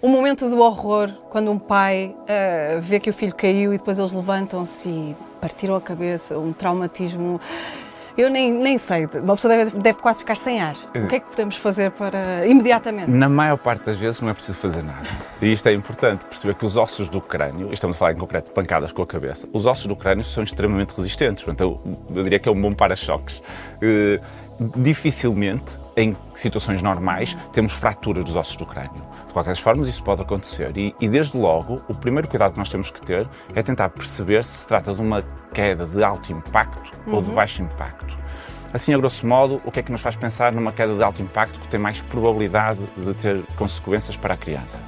o momento do horror, quando um pai uh, vê que o filho caiu e depois eles levantam-se e partiram a cabeça, um traumatismo. Eu nem, nem sei, uma pessoa deve, deve quase ficar sem ar. O que é que podemos fazer para imediatamente? Na maior parte das vezes não é preciso fazer nada. E isto é importante perceber que os ossos do crânio, estamos a falar em concreto de pancadas com a cabeça, os ossos do crânio são extremamente resistentes. Portanto, eu, eu diria que é um. Uh, dificilmente em situações normais, temos fraturas dos ossos do crânio. De qualquer forma, isso pode acontecer. E, e, desde logo, o primeiro cuidado que nós temos que ter é tentar perceber se se trata de uma queda de alto impacto uhum. ou de uhum. baixo impacto. Assim, a grosso modo, o que é que nos faz pensar numa queda de alto impacto que tem mais probabilidade de ter consequências para a criança?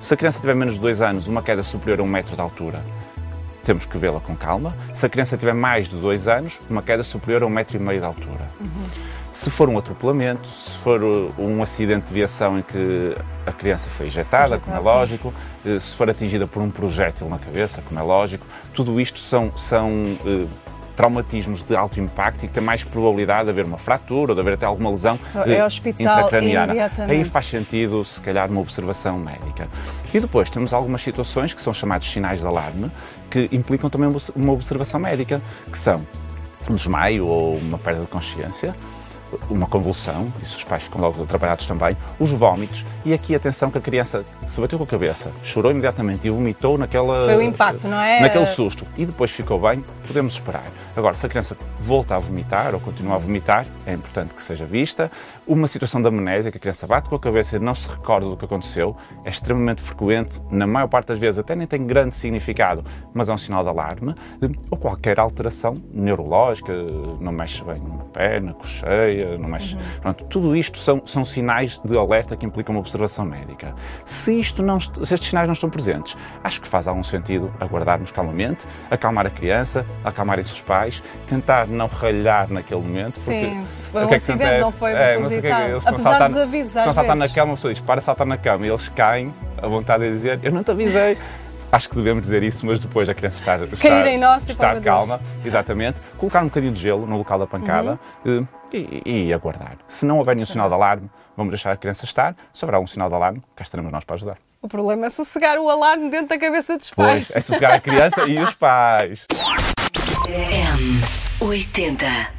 Se a criança tiver menos de 2 anos, uma queda superior a um metro de altura, temos que vê-la com calma. Se a criança tiver mais de 2 anos, uma queda superior a um metro e meio de altura. Uhum. Se for um atropelamento, se for um acidente de viação em que a criança foi ejetada, como é lógico, eh, se for atingida por um projétil na cabeça, como é lógico, tudo isto são, são uh, traumatismos de alto impacto e que tem mais probabilidade de haver uma fratura ou de haver até alguma lesão é intracraniana. Aí faz sentido, se calhar, uma observação médica. E depois temos algumas situações que são chamados sinais de alarme, que implicam também uma observação médica, que são um desmaio ou uma perda de consciência, uma convulsão, isso os pais ficam logo atrapalhados também, os vómitos, e aqui atenção que a criança se bateu com a cabeça, chorou imediatamente e vomitou naquela... Foi o impacto, não é? Naquele susto, e depois ficou bem, podemos esperar. Agora, se a criança volta a vomitar ou continua a vomitar, é importante que seja vista. Uma situação de amnésia, que a criança bate com a cabeça e não se recorda do que aconteceu, é extremamente frequente, na maior parte das vezes até nem tem grande significado, mas é um sinal de alarme, ou qualquer alteração neurológica, não mexe bem na perna, cocheia, mexe. Uhum. Pronto, tudo isto são, são sinais de alerta que implicam uma observação médica. Se, isto não, se estes sinais não estão presentes, acho que faz algum sentido aguardarmos calmamente, acalmar a criança, acalmarem-se os pais, tentar não ralhar naquele momento. Porque Sim, foi um que acidente, é que não foi é, propositado. Não sei Apesar saltar, avisos, estão a saltar na cama, a pessoa diz, para saltar na cama, e eles caem, a vontade de dizer, eu não te avisei. Acho que devemos dizer isso, mas depois a criança estar, estar, nós, estar calma, exatamente, colocar um bocadinho de gelo no local da pancada uhum. E, e, aguardar. Se não houver nenhum sinal de alarme, vamos deixar a criança estar. Se houver um sinal de alarme, cá estaremos nós para ajudar. O problema é sossegar o alarme dentro da cabeça dos pais. Pois, é sossegar a criança e os pais. M80